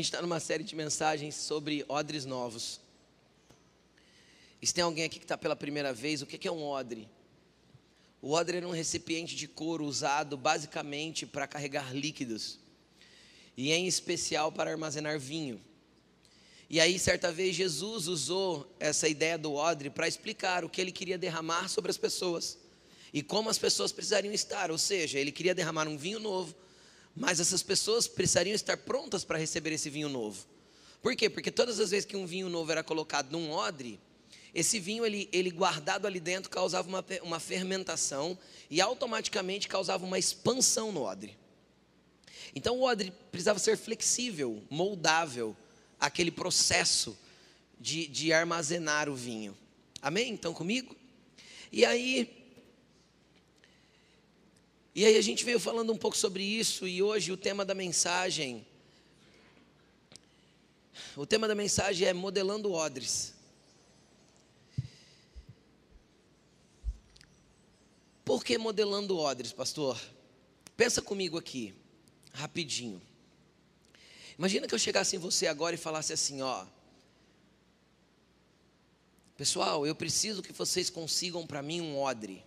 gente está numa série de mensagens sobre odres novos. E se tem alguém aqui que está pela primeira vez, o que é um odre? O odre era um recipiente de couro usado basicamente para carregar líquidos, e em especial para armazenar vinho. E aí, certa vez, Jesus usou essa ideia do odre para explicar o que ele queria derramar sobre as pessoas e como as pessoas precisariam estar. Ou seja, ele queria derramar um vinho novo, mas essas pessoas precisariam estar prontas para receber esse vinho novo. Por quê? Porque todas as vezes que um vinho novo era colocado num odre, esse vinho ele, ele guardado ali dentro causava uma, uma fermentação e automaticamente causava uma expansão no odre. Então o odre precisava ser flexível, moldável, aquele processo de, de armazenar o vinho. Amém? Então comigo? E aí. E aí a gente veio falando um pouco sobre isso, e hoje o tema da mensagem. O tema da mensagem é modelando odres. Por que modelando odres, pastor? Pensa comigo aqui, rapidinho. Imagina que eu chegasse em você agora e falasse assim, ó. Pessoal, eu preciso que vocês consigam para mim um odre.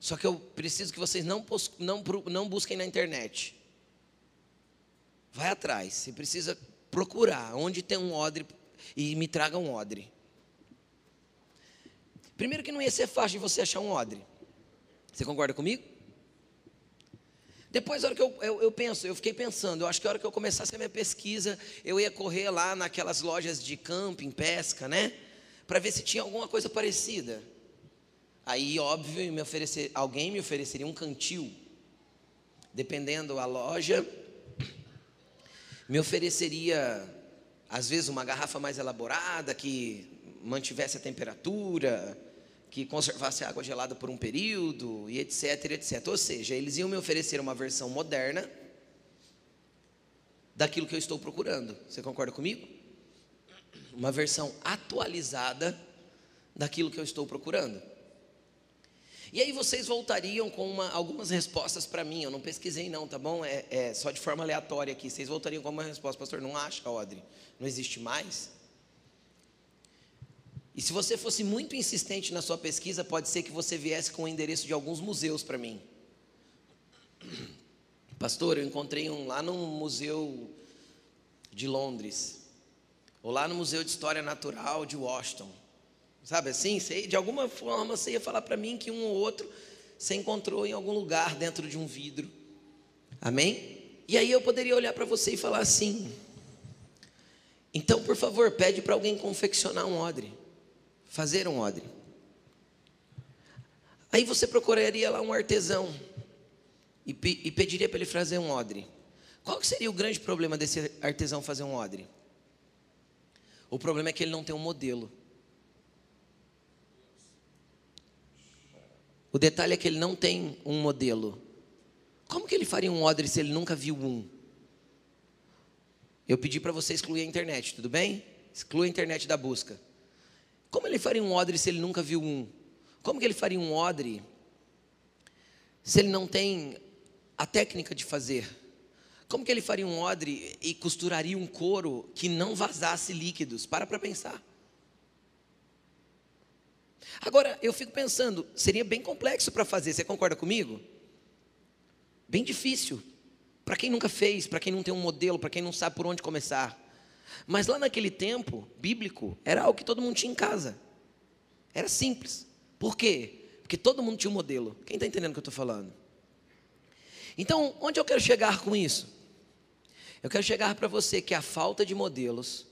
Só que eu preciso que vocês não, não, não busquem na internet. Vai atrás. Você precisa procurar onde tem um odre e me traga um odre. Primeiro que não ia ser fácil de você achar um odre. Você concorda comigo? Depois, a hora que eu, eu, eu, penso, eu fiquei pensando, eu acho que a hora que eu começasse a minha pesquisa, eu ia correr lá naquelas lojas de camping, pesca, né? Para ver se tinha alguma coisa parecida. Aí, óbvio, me oferecer, alguém me ofereceria um cantil. Dependendo a loja, me ofereceria, às vezes, uma garrafa mais elaborada, que mantivesse a temperatura, que conservasse água gelada por um período e etc, etc. Ou seja, eles iam me oferecer uma versão moderna daquilo que eu estou procurando. Você concorda comigo? Uma versão atualizada daquilo que eu estou procurando. E aí vocês voltariam com uma, algumas respostas para mim. Eu não pesquisei não, tá bom? É, é, só de forma aleatória aqui. Vocês voltariam com uma resposta, pastor. Não acha, Odre? Não existe mais? E se você fosse muito insistente na sua pesquisa, pode ser que você viesse com o endereço de alguns museus para mim. Pastor, eu encontrei um lá no Museu de Londres, ou lá no Museu de História Natural de Washington. Sabe assim? De alguma forma você ia falar para mim que um ou outro você encontrou em algum lugar dentro de um vidro. Amém? E aí eu poderia olhar para você e falar assim: então, por favor, pede para alguém confeccionar um odre fazer um odre. Aí você procuraria lá um artesão e, e pediria para ele fazer um odre. Qual seria o grande problema desse artesão fazer um odre? O problema é que ele não tem um modelo. O detalhe é que ele não tem um modelo. Como que ele faria um odre se ele nunca viu um? Eu pedi para você excluir a internet, tudo bem? Exclua a internet da busca. Como ele faria um odre se ele nunca viu um? Como que ele faria um odre se ele não tem a técnica de fazer? Como que ele faria um odre e costuraria um couro que não vazasse líquidos? Para para pensar. Agora, eu fico pensando, seria bem complexo para fazer, você concorda comigo? Bem difícil. Para quem nunca fez, para quem não tem um modelo, para quem não sabe por onde começar. Mas lá naquele tempo bíblico, era algo que todo mundo tinha em casa. Era simples. Por quê? Porque todo mundo tinha um modelo. Quem está entendendo o que eu estou falando? Então, onde eu quero chegar com isso? Eu quero chegar para você que a falta de modelos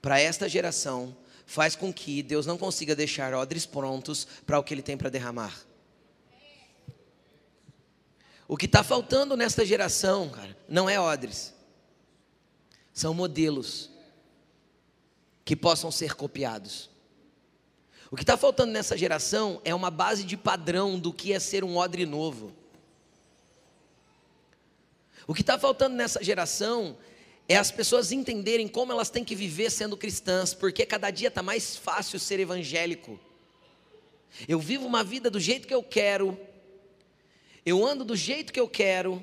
para esta geração faz com que Deus não consiga deixar odres prontos para o que Ele tem para derramar. O que está faltando nesta geração, cara, não é odres, são modelos que possam ser copiados. O que está faltando nessa geração é uma base de padrão do que é ser um odre novo. O que está faltando nessa geração é as pessoas entenderem como elas têm que viver sendo cristãs, porque cada dia está mais fácil ser evangélico. Eu vivo uma vida do jeito que eu quero, eu ando do jeito que eu quero,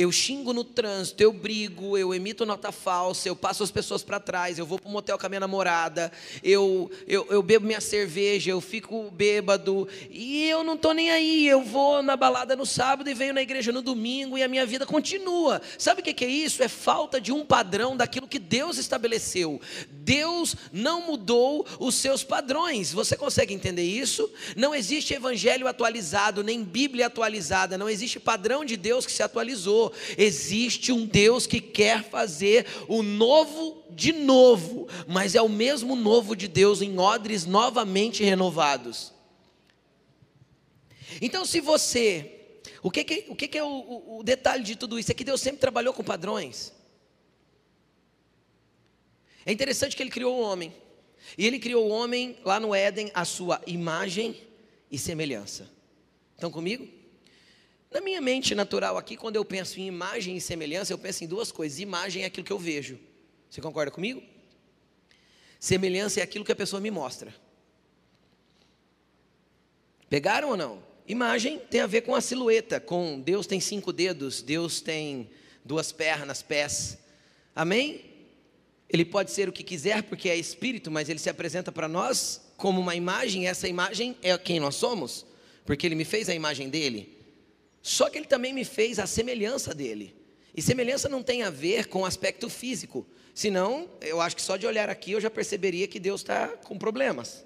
eu xingo no trânsito, eu brigo, eu emito nota falsa, eu passo as pessoas para trás, eu vou para um motel com a minha namorada, eu, eu, eu bebo minha cerveja, eu fico bêbado, e eu não estou nem aí, eu vou na balada no sábado e venho na igreja no domingo e a minha vida continua. Sabe o que é isso? É falta de um padrão daquilo que Deus estabeleceu. Deus não mudou os seus padrões. Você consegue entender isso? Não existe evangelho atualizado, nem Bíblia atualizada, não existe padrão de Deus que se atualizou. Existe um Deus que quer fazer o novo de novo, mas é o mesmo novo de Deus em odres novamente renovados. Então, se você. O que, que, o que, que é o, o, o detalhe de tudo isso? É que Deus sempre trabalhou com padrões. É interessante que Ele criou o homem. E Ele criou o homem lá no Éden, a sua imagem e semelhança. Estão comigo? Na minha mente natural aqui, quando eu penso em imagem e semelhança, eu penso em duas coisas. Imagem é aquilo que eu vejo. Você concorda comigo? Semelhança é aquilo que a pessoa me mostra. Pegaram ou não? Imagem tem a ver com a silhueta, com Deus tem cinco dedos, Deus tem duas pernas, pés. Amém? Ele pode ser o que quiser porque é espírito, mas ele se apresenta para nós como uma imagem, essa imagem é quem nós somos, porque ele me fez a imagem dele. Só que ele também me fez a semelhança dele. E semelhança não tem a ver com aspecto físico. Senão, eu acho que só de olhar aqui eu já perceberia que Deus está com problemas.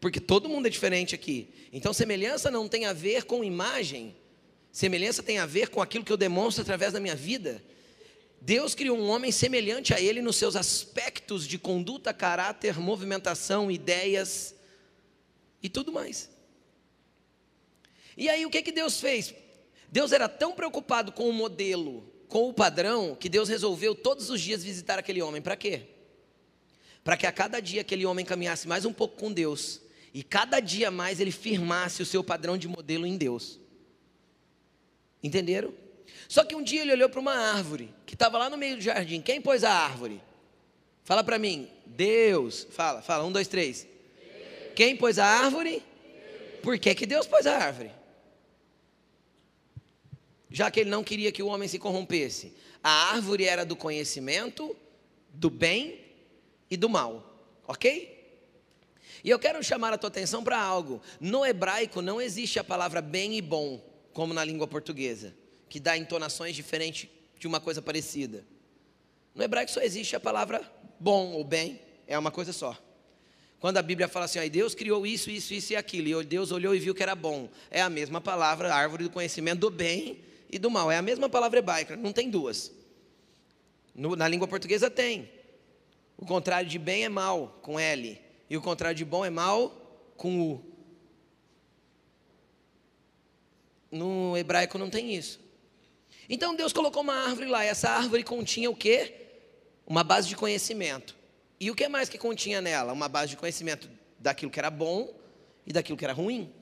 Porque todo mundo é diferente aqui. Então, semelhança não tem a ver com imagem. Semelhança tem a ver com aquilo que eu demonstro através da minha vida. Deus criou um homem semelhante a ele nos seus aspectos de conduta, caráter, movimentação, ideias e tudo mais. E aí o que, que Deus fez? Deus era tão preocupado com o modelo, com o padrão, que Deus resolveu todos os dias visitar aquele homem. Para quê? Para que a cada dia aquele homem caminhasse mais um pouco com Deus e cada dia mais ele firmasse o seu padrão de modelo em Deus. Entenderam? Só que um dia ele olhou para uma árvore que estava lá no meio do jardim. Quem pôs a árvore? Fala para mim. Deus. Fala, fala. Um, dois, três. Quem pôs a árvore? Deus. Por que, que Deus pôs a árvore? Já que ele não queria que o homem se corrompesse. A árvore era do conhecimento, do bem e do mal. Ok? E eu quero chamar a tua atenção para algo. No hebraico não existe a palavra bem e bom, como na língua portuguesa que dá entonações diferentes de uma coisa parecida. No hebraico só existe a palavra bom ou bem, é uma coisa só. Quando a Bíblia fala assim, aí Deus criou isso, isso, isso e aquilo, e Deus olhou e viu que era bom, é a mesma palavra, árvore do conhecimento do bem e do mal, é a mesma palavra hebraica, não tem duas. No, na língua portuguesa tem. O contrário de bem é mal, com L, e o contrário de bom é mal, com U. No hebraico não tem isso. Então Deus colocou uma árvore lá, e essa árvore continha o quê? Uma base de conhecimento. E o que mais que continha nela? Uma base de conhecimento daquilo que era bom e daquilo que era ruim.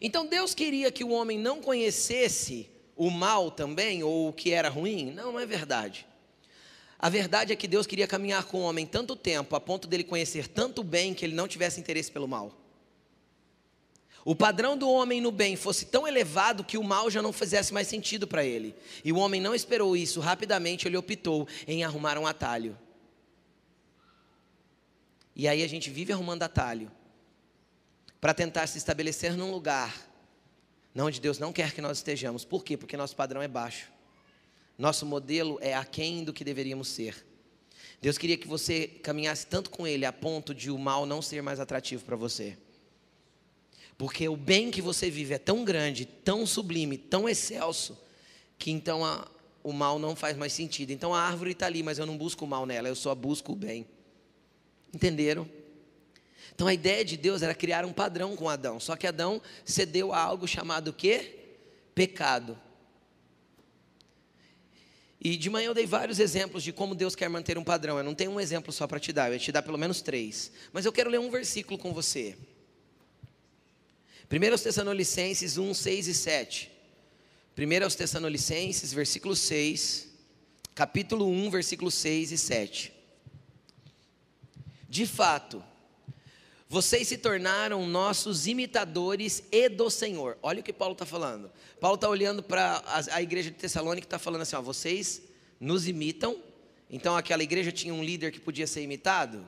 Então Deus queria que o homem não conhecesse o mal também, ou o que era ruim? Não, não é verdade. A verdade é que Deus queria caminhar com o homem tanto tempo, a ponto dele conhecer tanto bem que ele não tivesse interesse pelo mal o padrão do homem no bem fosse tão elevado que o mal já não fizesse mais sentido para ele. E o homem não esperou isso, rapidamente ele optou em arrumar um atalho. E aí a gente vive arrumando atalho para tentar se estabelecer num lugar onde Deus não quer que nós estejamos. Por quê? Porque nosso padrão é baixo. Nosso modelo é aquém do que deveríamos ser. Deus queria que você caminhasse tanto com Ele a ponto de o mal não ser mais atrativo para você. Porque o bem que você vive é tão grande, tão sublime, tão excelso, que então a, o mal não faz mais sentido. Então a árvore está ali, mas eu não busco o mal nela, eu só busco o bem. Entenderam? Então a ideia de Deus era criar um padrão com Adão. Só que Adão cedeu a algo chamado quê? Pecado. E de manhã eu dei vários exemplos de como Deus quer manter um padrão. Eu não tenho um exemplo só para te dar, eu ia te dar pelo menos três. Mas eu quero ler um versículo com você. 1 Tessalonicenses 1, 6 e 7. 1 Tessalonicenses, versículo 6, capítulo 1, versículo 6 e 7. De fato, Vocês se tornaram nossos imitadores e do Senhor. Olha o que Paulo está falando. Paulo está olhando para a, igreja de Tessalônica e está falando assim: ó, vocês nos imitam. Então aquela igreja tinha um líder que podia ser imitado?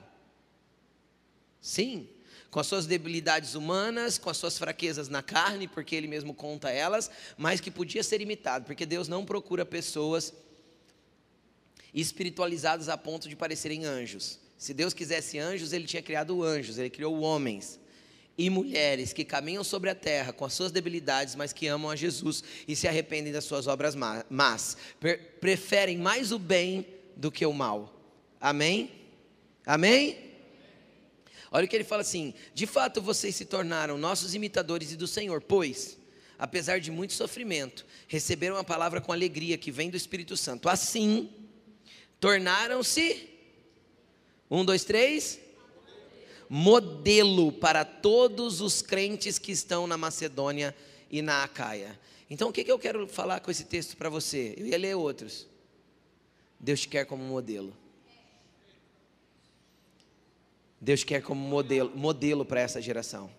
Sim, com as suas debilidades humanas, com as suas fraquezas na carne, porque ele mesmo conta elas, mas que podia ser imitado, porque Deus não procura pessoas espiritualizadas a ponto de parecerem anjos. Se Deus quisesse anjos, ele tinha criado anjos, ele criou homens e mulheres que caminham sobre a terra com as suas debilidades, mas que amam a Jesus e se arrependem das suas obras más. Preferem mais o bem do que o mal. Amém? Amém? Olha o que ele fala assim: de fato vocês se tornaram nossos imitadores e do Senhor, pois, apesar de muito sofrimento, receberam a palavra com alegria que vem do Espírito Santo. Assim, tornaram-se um, dois, três. Modelo para todos os crentes que estão na Macedônia e na Acaia. Então, o que, que eu quero falar com esse texto para você? Eu ia ler outros. Deus te quer como modelo. Deus quer como modelo, modelo para essa geração.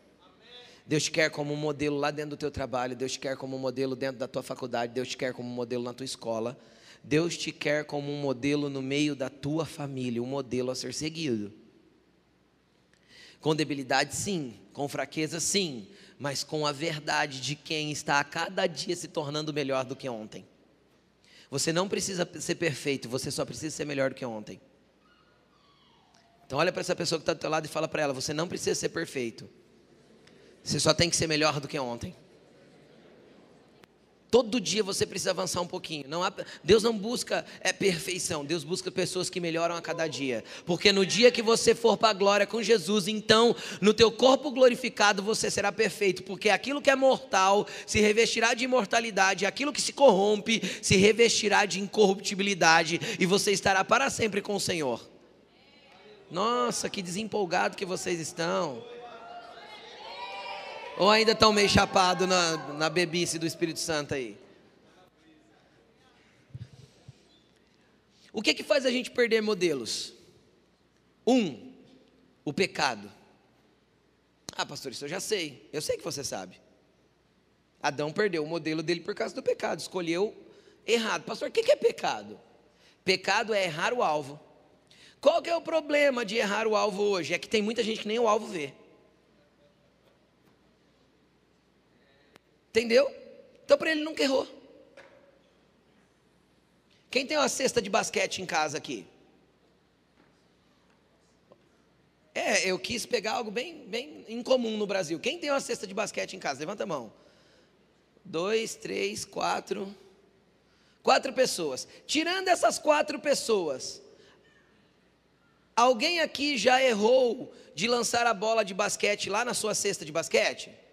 Deus te quer como modelo lá dentro do teu trabalho, Deus te quer como modelo dentro da tua faculdade, Deus te quer como modelo na tua escola. Deus te quer como um modelo no meio da tua família, um modelo a ser seguido. Com debilidade, sim, com fraqueza, sim, mas com a verdade de quem está a cada dia se tornando melhor do que ontem. Você não precisa ser perfeito, você só precisa ser melhor do que ontem. Então olha para essa pessoa que está do teu lado e fala para ela: você não precisa ser perfeito. Você só tem que ser melhor do que ontem. Todo dia você precisa avançar um pouquinho. Não há, Deus não busca é, perfeição, Deus busca pessoas que melhoram a cada dia. Porque no dia que você for para a glória com Jesus, então no teu corpo glorificado você será perfeito. Porque aquilo que é mortal se revestirá de imortalidade, aquilo que se corrompe se revestirá de incorruptibilidade, e você estará para sempre com o Senhor. Nossa, que desempolgado que vocês estão. Ou ainda estão meio chapados na, na bebice do Espírito Santo aí? O que que faz a gente perder modelos? Um, o pecado. Ah, pastor, isso eu já sei. Eu sei que você sabe. Adão perdeu o modelo dele por causa do pecado, escolheu errado. Pastor, o que é pecado? Pecado é errar o alvo. Qual que é o problema de errar o alvo hoje? É que tem muita gente que nem o alvo vê. Entendeu? Então para ele nunca errou. Quem tem uma cesta de basquete em casa aqui? É, eu quis pegar algo bem, bem incomum no Brasil. Quem tem uma cesta de basquete em casa? Levanta a mão. Dois, três, quatro. Quatro pessoas. Tirando essas quatro pessoas, alguém aqui já errou de lançar a bola de basquete lá na sua cesta de basquete?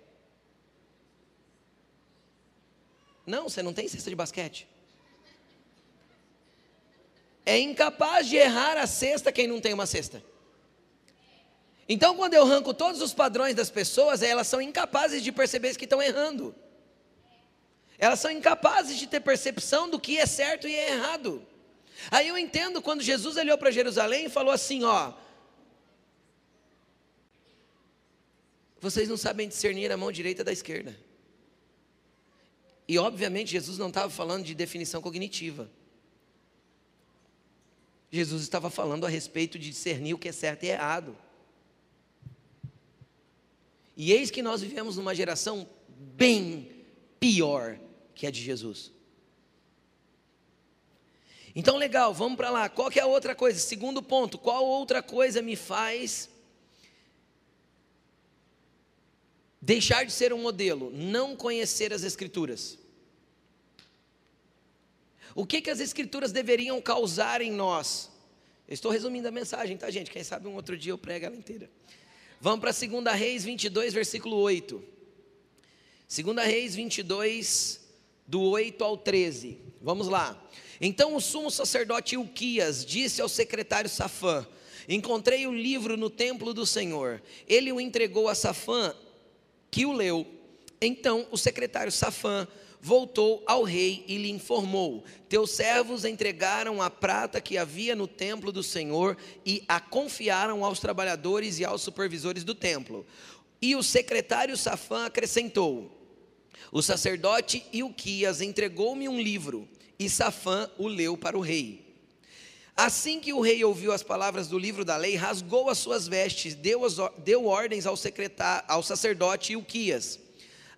Não, você não tem cesta de basquete. É incapaz de errar a cesta quem não tem uma cesta. Então, quando eu arranco todos os padrões das pessoas, elas são incapazes de perceber que estão errando. Elas são incapazes de ter percepção do que é certo e é errado. Aí eu entendo quando Jesus olhou para Jerusalém e falou assim: ó, vocês não sabem discernir a mão direita da esquerda. E obviamente Jesus não estava falando de definição cognitiva. Jesus estava falando a respeito de discernir o que é certo e errado. E eis que nós vivemos numa geração bem pior que a de Jesus. Então, legal, vamos para lá. Qual que é a outra coisa? Segundo ponto, qual outra coisa me faz Deixar de ser um modelo, não conhecer as Escrituras. O que, que as Escrituras deveriam causar em nós? Eu estou resumindo a mensagem, tá, gente? Quem sabe um outro dia eu prego ela inteira. Vamos para 2 Reis 22, versículo 8. 2 Reis 22, do 8 ao 13. Vamos lá. Então o sumo sacerdote Ilquias disse ao secretário Safã: Encontrei o livro no templo do Senhor. Ele o entregou a Safã que o leu. Então o secretário Safã voltou ao rei e lhe informou: Teus servos entregaram a prata que havia no templo do Senhor e a confiaram aos trabalhadores e aos supervisores do templo. E o secretário Safã acrescentou: O sacerdote Ilquias entregou-me um livro, e Safã o leu para o rei. Assim que o rei ouviu as palavras do livro da lei, rasgou as suas vestes, deu, as, deu ordens ao, secretário, ao sacerdote Ilquias,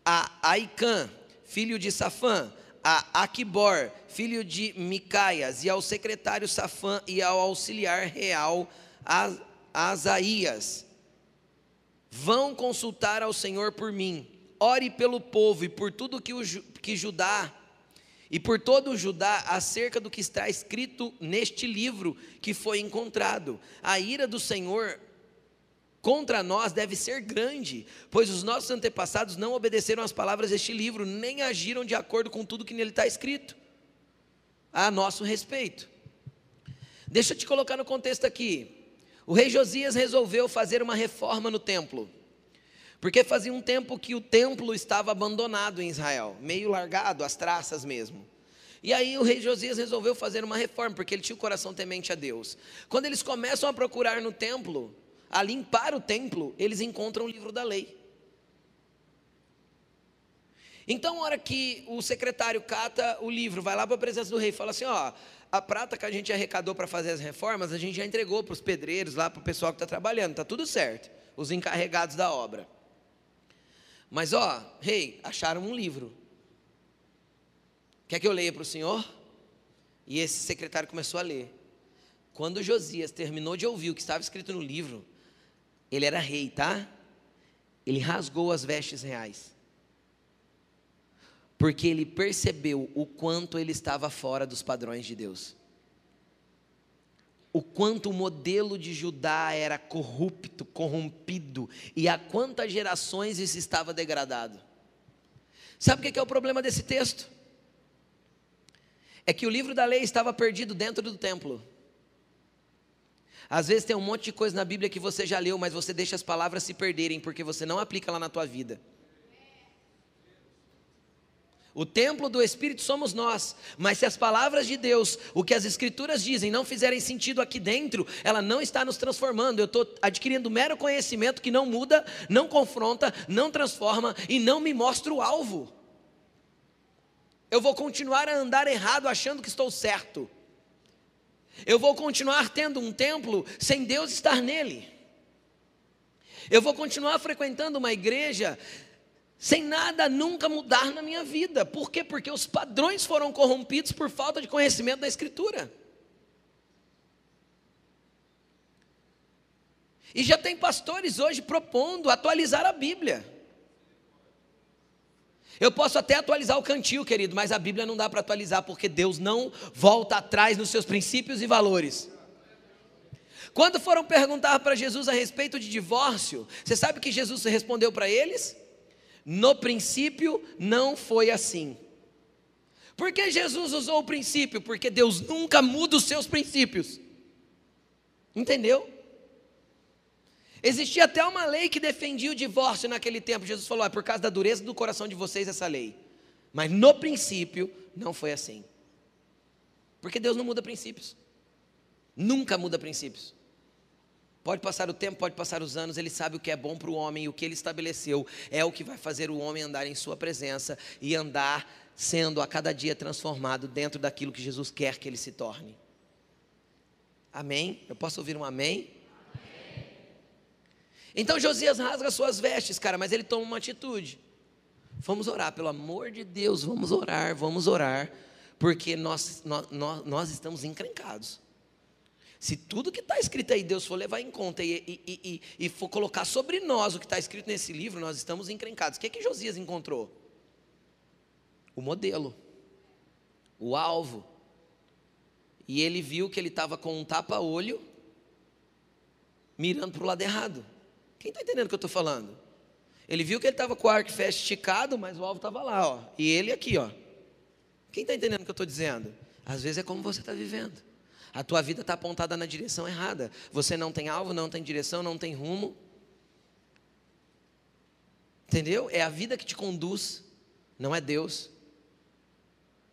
a Aicã, filho de Safã, a Aquibor, filho de Micaias, e ao secretário Safã e ao auxiliar real Asaías. Vão consultar ao Senhor por mim. Ore pelo povo e por tudo que, o, que Judá e por todo o Judá acerca do que está escrito neste livro que foi encontrado. A ira do Senhor contra nós deve ser grande, pois os nossos antepassados não obedeceram às palavras deste livro, nem agiram de acordo com tudo que nele está escrito, a nosso respeito. Deixa eu te colocar no contexto aqui. O rei Josias resolveu fazer uma reforma no templo, porque fazia um tempo que o templo estava abandonado em Israel, meio largado, as traças mesmo. E aí o rei Josias resolveu fazer uma reforma, porque ele tinha o coração temente a Deus. Quando eles começam a procurar no templo, a limpar o templo, eles encontram o livro da lei. Então, a hora que o secretário cata o livro, vai lá para a presença do rei e fala assim: ó, a prata que a gente arrecadou para fazer as reformas, a gente já entregou para os pedreiros, lá para o pessoal que está trabalhando, está tudo certo, os encarregados da obra. Mas, ó, rei, acharam um livro. Quer que eu leia para o senhor? E esse secretário começou a ler. Quando Josias terminou de ouvir o que estava escrito no livro, ele era rei, tá? Ele rasgou as vestes reais. Porque ele percebeu o quanto ele estava fora dos padrões de Deus. O quanto o modelo de Judá era corrupto, corrompido, e há quantas gerações isso estava degradado. Sabe o que é o problema desse texto? É que o livro da lei estava perdido dentro do templo. Às vezes tem um monte de coisa na Bíblia que você já leu, mas você deixa as palavras se perderem porque você não aplica lá na tua vida. O templo do Espírito somos nós, mas se as palavras de Deus, o que as Escrituras dizem, não fizerem sentido aqui dentro, ela não está nos transformando. Eu estou adquirindo mero conhecimento que não muda, não confronta, não transforma e não me mostra o alvo. Eu vou continuar a andar errado achando que estou certo. Eu vou continuar tendo um templo sem Deus estar nele. Eu vou continuar frequentando uma igreja sem nada nunca mudar na minha vida. Por quê? Porque os padrões foram corrompidos por falta de conhecimento da Escritura. E já tem pastores hoje propondo atualizar a Bíblia. Eu posso até atualizar o cantil, querido, mas a Bíblia não dá para atualizar, porque Deus não volta atrás nos seus princípios e valores. Quando foram perguntar para Jesus a respeito de divórcio, você sabe que Jesus respondeu para eles? No princípio não foi assim. Por que Jesus usou o princípio? Porque Deus nunca muda os seus princípios. Entendeu? Existia até uma lei que defendia o divórcio naquele tempo. Jesus falou: é por causa da dureza do coração de vocês essa lei. Mas no princípio não foi assim. Porque Deus não muda princípios. Nunca muda princípios. Pode passar o tempo, pode passar os anos, ele sabe o que é bom para o homem, e o que ele estabeleceu é o que vai fazer o homem andar em sua presença e andar sendo a cada dia transformado dentro daquilo que Jesus quer que ele se torne. Amém? Eu posso ouvir um amém? Então Josias rasga suas vestes, cara, mas ele toma uma atitude. Vamos orar, pelo amor de Deus, vamos orar, vamos orar, porque nós, nós, nós estamos encrencados. Se tudo que está escrito aí Deus for levar em conta e, e, e, e for colocar sobre nós o que está escrito nesse livro, nós estamos encrencados. O que, é que Josias encontrou? O modelo, o alvo. E ele viu que ele estava com um tapa-olho, mirando para o lado errado. Quem está entendendo o que eu estou falando? Ele viu que ele estava com o arco fest esticado, mas o alvo estava lá, ó. E ele aqui, ó. Quem está entendendo o que eu estou dizendo? Às vezes é como você está vivendo. A tua vida está apontada na direção errada. Você não tem alvo, não tem direção, não tem rumo. Entendeu? É a vida que te conduz, não é Deus.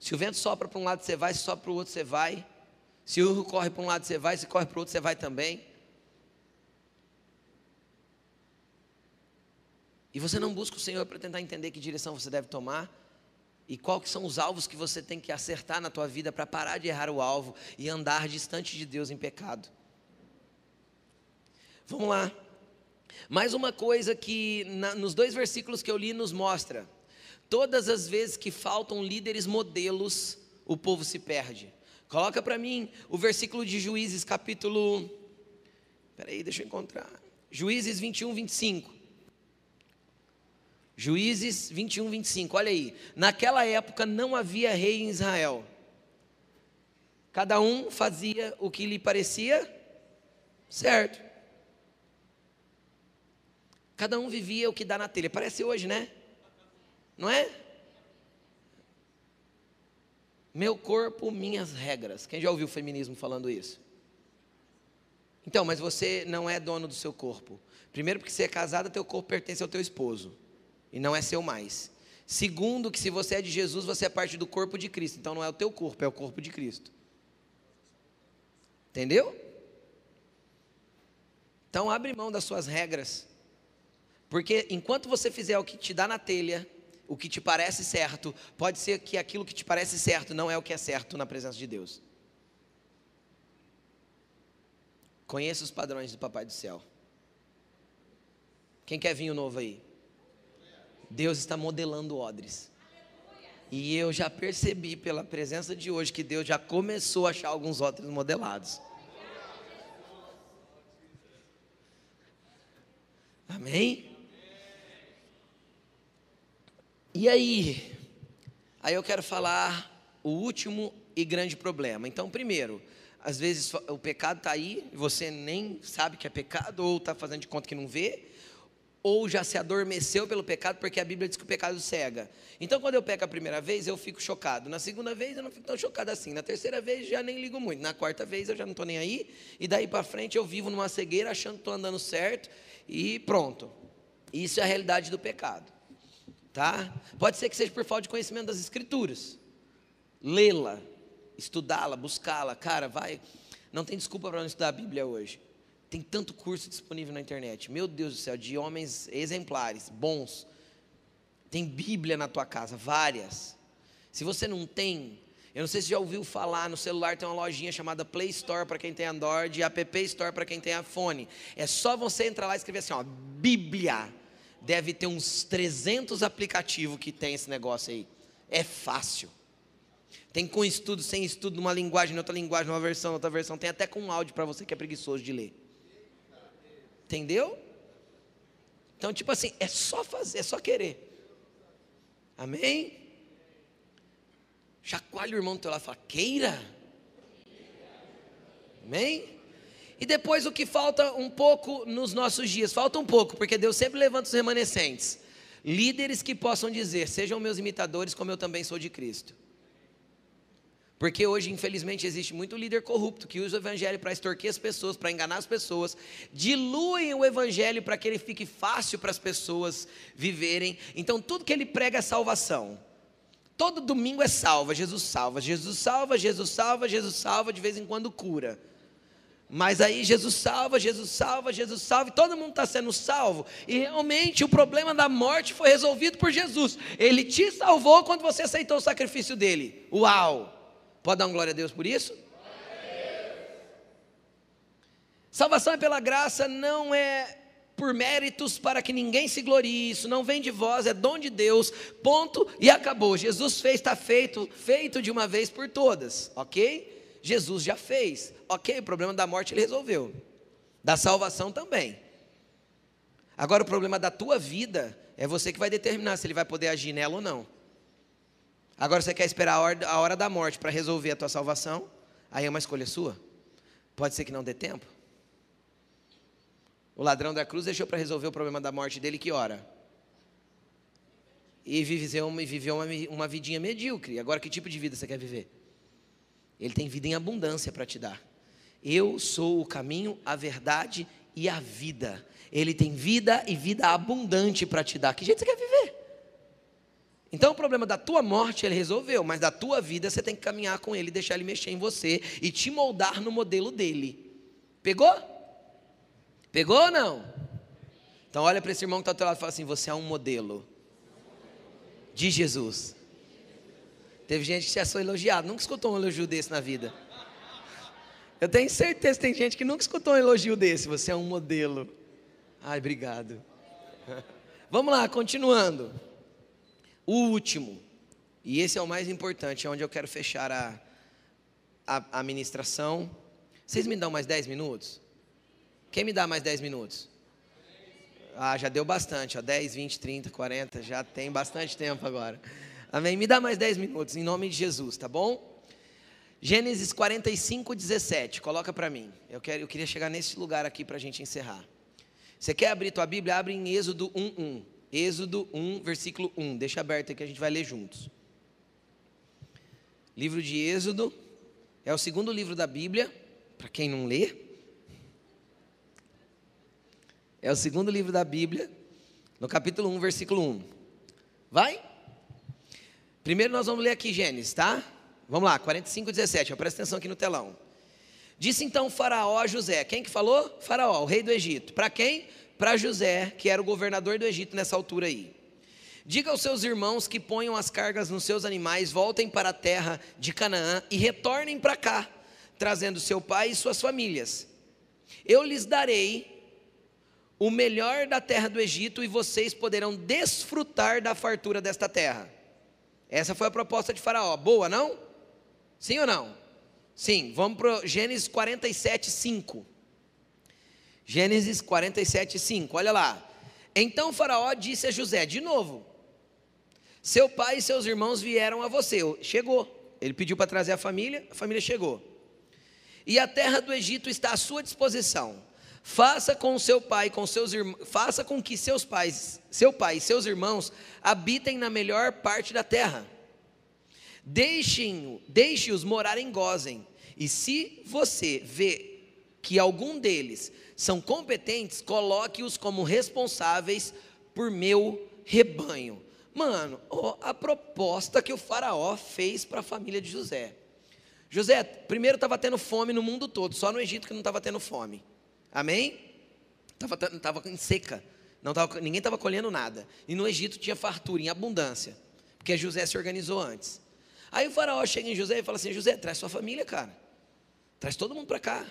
Se o vento sopra para um lado, você vai, se sopra para o outro, você vai. Se o rio corre para um lado, você vai, se corre para o outro, você vai também. E você não busca o Senhor para tentar entender que direção você deve tomar e quais são os alvos que você tem que acertar na tua vida para parar de errar o alvo e andar distante de Deus em pecado. Vamos lá. Mais uma coisa que na, nos dois versículos que eu li nos mostra: todas as vezes que faltam líderes modelos, o povo se perde. Coloca para mim o versículo de Juízes, capítulo. Peraí, deixa eu encontrar. Juízes 21, 25. Juízes 21, 25, olha aí. Naquela época não havia rei em Israel. Cada um fazia o que lhe parecia certo. Cada um vivia o que dá na telha. Parece hoje, né? Não é? Meu corpo, minhas regras. Quem já ouviu o feminismo falando isso? Então, mas você não é dono do seu corpo. Primeiro, porque você é casada, teu corpo pertence ao teu esposo e não é seu mais. Segundo, que se você é de Jesus, você é parte do corpo de Cristo. Então não é o teu corpo, é o corpo de Cristo. Entendeu? Então abre mão das suas regras. Porque enquanto você fizer o que te dá na telha, o que te parece certo, pode ser que aquilo que te parece certo não é o que é certo na presença de Deus. Conheça os padrões do Papai do Céu. Quem quer vinho novo aí? Deus está modelando odres. E eu já percebi pela presença de hoje que Deus já começou a achar alguns odres modelados. Amém? E aí? Aí eu quero falar o último e grande problema. Então, primeiro, às vezes o pecado está aí, você nem sabe que é pecado, ou está fazendo de conta que não vê ou já se adormeceu pelo pecado, porque a Bíblia diz que o pecado cega. Então, quando eu peco a primeira vez, eu fico chocado. Na segunda vez, eu não fico tão chocado assim. Na terceira vez, já nem ligo muito. Na quarta vez, eu já não estou nem aí. E daí para frente, eu vivo numa cegueira, achando que estou andando certo. E pronto. Isso é a realidade do pecado. Tá? Pode ser que seja por falta de conhecimento das Escrituras. Lê-la, estudá-la, buscá-la. Cara, vai. Não tem desculpa para não estudar a Bíblia hoje. Tem tanto curso disponível na internet. Meu Deus do céu, de homens exemplares, bons. Tem Bíblia na tua casa, várias. Se você não tem, eu não sei se já ouviu falar, no celular tem uma lojinha chamada Play Store para quem tem Android e App Store para quem tem iPhone. É só você entrar lá e escrever assim, ó, Bíblia. Deve ter uns 300 aplicativos que tem esse negócio aí. É fácil. Tem com estudo, sem estudo, numa linguagem, outra linguagem, numa versão, outra versão. Tem até com áudio para você que é preguiçoso de ler. Entendeu? Então, tipo assim, é só fazer, é só querer. Amém? Chacoalha o irmão do teu lado e fala, queira. Amém? E depois o que falta um pouco nos nossos dias? Falta um pouco, porque Deus sempre levanta os remanescentes. Líderes que possam dizer, sejam meus imitadores, como eu também sou de Cristo. Porque hoje, infelizmente, existe muito líder corrupto que usa o evangelho para extorquir as pessoas, para enganar as pessoas, diluem o evangelho para que ele fique fácil para as pessoas viverem. Então, tudo que ele prega é salvação. Todo domingo é salva, Jesus salva, Jesus salva, Jesus salva, Jesus salva, de vez em quando cura. Mas aí Jesus salva, Jesus salva, Jesus salva, e todo mundo está sendo salvo. E realmente o problema da morte foi resolvido por Jesus. Ele te salvou quando você aceitou o sacrifício dele. Uau! Pode dar um glória a Deus por isso? Salvação é pela graça, não é por méritos para que ninguém se glorie. Isso não vem de vós, é dom de Deus. Ponto e acabou. Jesus fez, está feito, feito de uma vez por todas, ok? Jesus já fez, ok? O problema da morte ele resolveu, da salvação também. Agora o problema da tua vida é você que vai determinar se ele vai poder agir nela ou não. Agora você quer esperar a hora, a hora da morte para resolver a tua salvação? Aí é uma escolha sua. Pode ser que não dê tempo. O ladrão da cruz deixou para resolver o problema da morte dele que hora? E viveu, uma, viveu uma, uma vidinha medíocre. Agora, que tipo de vida você quer viver? Ele tem vida em abundância para te dar. Eu sou o caminho, a verdade e a vida. Ele tem vida e vida abundante para te dar. Que jeito você quer viver? Então o problema da tua morte ele resolveu, mas da tua vida você tem que caminhar com ele, deixar ele mexer em você e te moldar no modelo dele. Pegou? Pegou ou não? Então olha para esse irmão que está ao teu lado e fala assim: você é um modelo de Jesus. Teve gente que se achou elogiado, nunca escutou um elogio desse na vida. Eu tenho certeza que tem gente que nunca escutou um elogio desse. Você é um modelo. Ai, obrigado. Vamos lá, continuando. O último, e esse é o mais importante, é onde eu quero fechar a, a, a ministração. Vocês me dão mais 10 minutos? Quem me dá mais 10 minutos? Ah, já deu bastante, ó, 10, 20, 30, 40, já tem bastante tempo agora. Amém? Me dá mais 10 minutos, em nome de Jesus, tá bom? Gênesis 45, 17, coloca para mim. Eu, quero, eu queria chegar nesse lugar aqui para a gente encerrar. Você quer abrir tua Bíblia? Abre em Êxodo 1, 1. Êxodo 1, versículo 1. Deixa aberto aí que a gente vai ler juntos. Livro de Êxodo é o segundo livro da Bíblia, para quem não lê. É o segundo livro da Bíblia, no capítulo 1, versículo 1. Vai? Primeiro nós vamos ler aqui Gênesis, tá? Vamos lá, 45, 17. Ó, presta atenção aqui no telão. Disse então Faraó a José. Quem que falou? Faraó, o rei do Egito. Para quem? Para José, que era o governador do Egito nessa altura aí. Diga aos seus irmãos que ponham as cargas nos seus animais, voltem para a terra de Canaã e retornem para cá, trazendo seu pai e suas famílias. Eu lhes darei o melhor da terra do Egito e vocês poderão desfrutar da fartura desta terra. Essa foi a proposta de Faraó. Boa, não? Sim ou não? Sim. Vamos para Gênesis 47, 5. Gênesis 47, 5. Olha lá. Então Faraó disse a José, de novo: Seu pai e seus irmãos vieram a você. Chegou. Ele pediu para trazer a família, a família chegou. E a terra do Egito está à sua disposição Faça com seu pai, com seus irmãos, faça com que seus pais, seu pai e seus irmãos habitem na melhor parte da terra. Deixem, deixe-os morar em Gozem. E se você vê que algum deles são competentes, coloque-os como responsáveis por meu rebanho. Mano, oh, a proposta que o faraó fez para a família de José. José, primeiro estava tendo fome no mundo todo, só no Egito que não estava tendo fome. Amém? Estava tava em seca. Não tava, ninguém estava colhendo nada. E no Egito tinha fartura, em abundância. Porque José se organizou antes. Aí o faraó chega em José e fala assim: José, traz sua família, cara. Traz todo mundo para cá.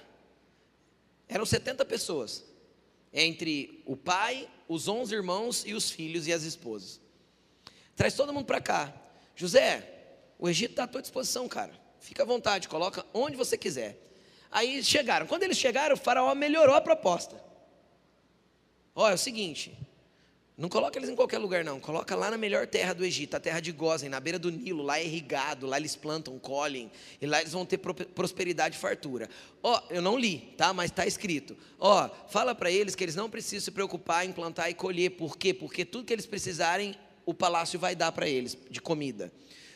Eram 70 pessoas. Entre o pai, os 11 irmãos e os filhos e as esposas. Traz todo mundo para cá. José, o Egito está à tua disposição, cara. Fica à vontade, coloca onde você quiser. Aí chegaram. Quando eles chegaram, o faraó melhorou a proposta. Olha, é o seguinte, não coloca eles em qualquer lugar não, coloca lá na melhor terra do Egito, a terra de Gozen, na beira do Nilo, lá é irrigado, lá eles plantam, colhem, e lá eles vão ter prosperidade e fartura. Ó, eu não li, tá? Mas está escrito. Ó, fala para eles que eles não precisam se preocupar em plantar e colher, por quê? Porque tudo que eles precisarem, o palácio vai dar para eles de comida,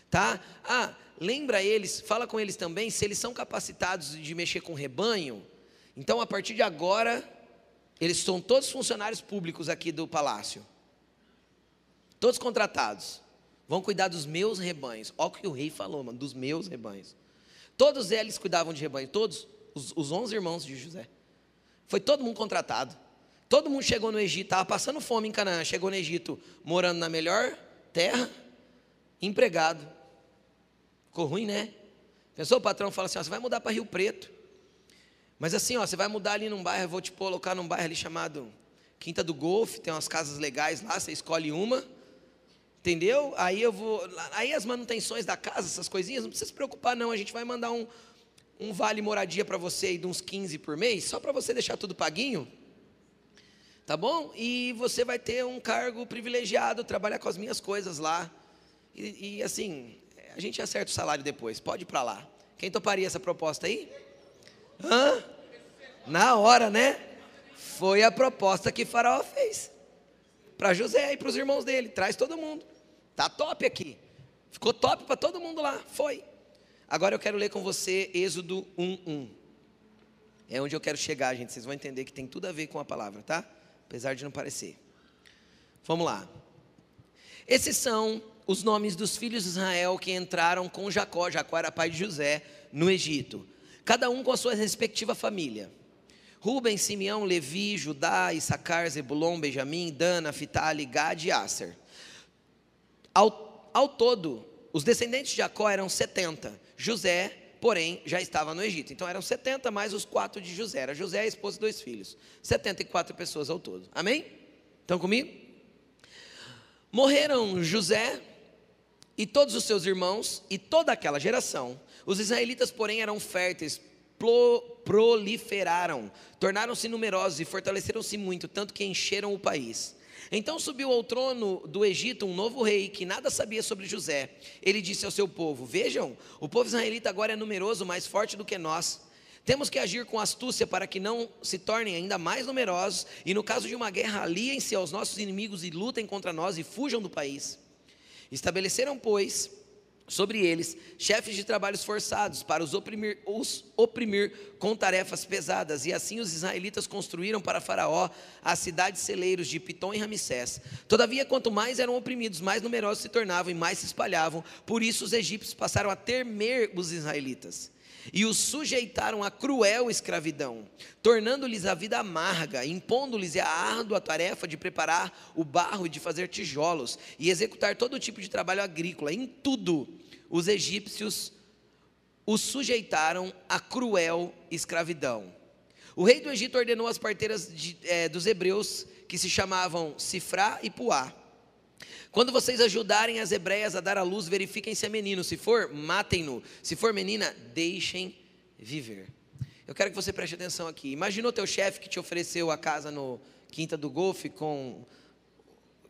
tá? Ah, lembra eles, fala com eles também se eles são capacitados de mexer com rebanho. Então, a partir de agora, eles são todos funcionários públicos aqui do palácio. Todos contratados. Vão cuidar dos meus rebanhos. Olha o que o rei falou, mano, dos meus rebanhos. Todos eles cuidavam de rebanho, todos os, os 11 irmãos de José. Foi todo mundo contratado. Todo mundo chegou no Egito, estava passando fome em Canaã, chegou no Egito, morando na melhor terra, empregado. Ficou ruim, né? Pensou o patrão fala assim: ó, você vai mudar para Rio Preto. Mas assim, ó, você vai mudar ali num bairro, eu vou te colocar num bairro ali chamado Quinta do Golfe, tem umas casas legais lá, você escolhe uma. Entendeu? Aí eu vou. Aí as manutenções da casa, essas coisinhas, não precisa se preocupar, não. A gente vai mandar um, um vale moradia para você aí de uns 15 por mês, só para você deixar tudo paguinho. Tá bom? E você vai ter um cargo privilegiado, trabalhar com as minhas coisas lá. E, e assim, a gente acerta o salário depois, pode ir para lá. Quem toparia essa proposta aí? Hã? Na hora, né? Foi a proposta que Faraó fez para José e para os irmãos dele. Traz todo mundo. Tá top aqui. Ficou top para todo mundo lá. Foi. Agora eu quero ler com você Êxodo 1:1. É onde eu quero chegar, gente. Vocês vão entender que tem tudo a ver com a palavra, tá? Apesar de não parecer. Vamos lá. Esses são os nomes dos filhos de Israel que entraram com Jacó, Jacó era pai de José, no Egito, cada um com a sua respectiva família. Ruben, Simeão, Levi, Judá, Issacar, Zebulon, Benjamim, Dana, Fitali, Gad e Aser. Ao, ao todo, os descendentes de Jacó eram 70. José, porém, já estava no Egito. Então eram 70 mais os quatro de José. Era José, a esposa e dois filhos. 74 pessoas ao todo. Amém? Estão comigo? Morreram José e todos os seus irmãos e toda aquela geração. Os israelitas, porém, eram férteis, proliferaram, tornaram-se numerosos e fortaleceram-se muito, tanto que encheram o país. Então subiu ao trono do Egito um novo rei que nada sabia sobre José. Ele disse ao seu povo: Vejam, o povo israelita agora é numeroso, mais forte do que nós. Temos que agir com astúcia para que não se tornem ainda mais numerosos e, no caso de uma guerra, aliem-se aos nossos inimigos e lutem contra nós e fujam do país. Estabeleceram, pois, sobre eles chefes de trabalhos forçados para os oprimir, os oprimir com tarefas pesadas, e assim os israelitas construíram para Faraó as cidades celeiros de Pitom e Ramsés. Todavia, quanto mais eram oprimidos, mais numerosos se tornavam e mais se espalhavam. Por isso os egípcios passaram a temer os israelitas e os sujeitaram a cruel escravidão, tornando-lhes a vida amarga, impondo-lhes a árdua tarefa de preparar o barro e de fazer tijolos e executar todo tipo de trabalho agrícola. Em tudo, os egípcios os sujeitaram a cruel escravidão. O rei do Egito ordenou as parteiras de, é, dos hebreus, que se chamavam Sifrá e Puá, quando vocês ajudarem as hebreias a dar à luz, verifiquem se é menino. Se for, matem-no. Se for menina, deixem viver. Eu quero que você preste atenção aqui. Imaginou teu chefe que te ofereceu a casa no Quinta do Golfe com,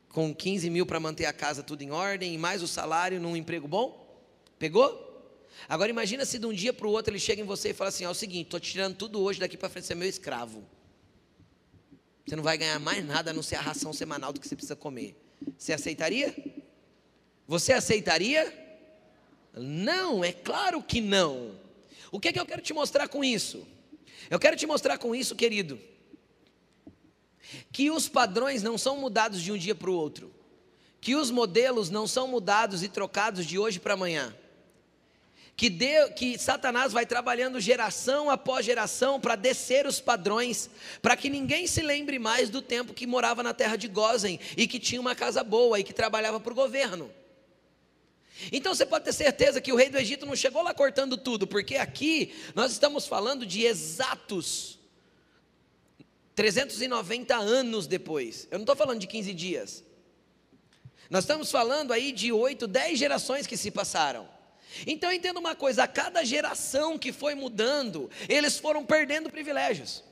com 15 mil para manter a casa tudo em ordem e mais o salário num emprego bom? Pegou? Agora imagina se de um dia para o outro ele chega em você e fala assim: ó, é o seguinte, estou tirando tudo hoje daqui para frente, você é meu escravo. Você não vai ganhar mais nada a não ser a ração semanal do que você precisa comer. Você aceitaria? Você aceitaria? Não, é claro que não. O que é que eu quero te mostrar com isso? Eu quero te mostrar com isso, querido, que os padrões não são mudados de um dia para o outro, que os modelos não são mudados e trocados de hoje para amanhã que, de, que Satanás vai trabalhando geração após geração para descer os padrões, para que ninguém se lembre mais do tempo que morava na terra de Gozen e que tinha uma casa boa e que trabalhava para o governo. Então você pode ter certeza que o rei do Egito não chegou lá cortando tudo, porque aqui nós estamos falando de exatos 390 anos depois. Eu não estou falando de 15 dias. Nós estamos falando aí de 8, 10 gerações que se passaram. Então entenda uma coisa: a cada geração que foi mudando, eles foram perdendo privilégios.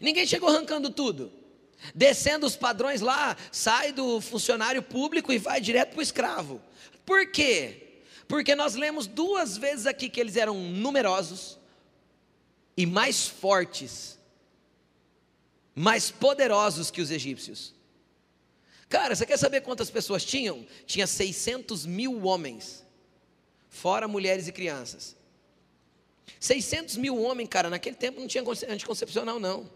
Ninguém chegou arrancando tudo, descendo os padrões lá, sai do funcionário público e vai direto para o escravo. Por quê? Porque nós lemos duas vezes aqui que eles eram numerosos e mais fortes, mais poderosos que os egípcios. Cara, você quer saber quantas pessoas tinham? Tinha 600 mil homens fora mulheres e crianças. 600 mil homens, cara, naquele tempo não tinha anticoncepcional, não.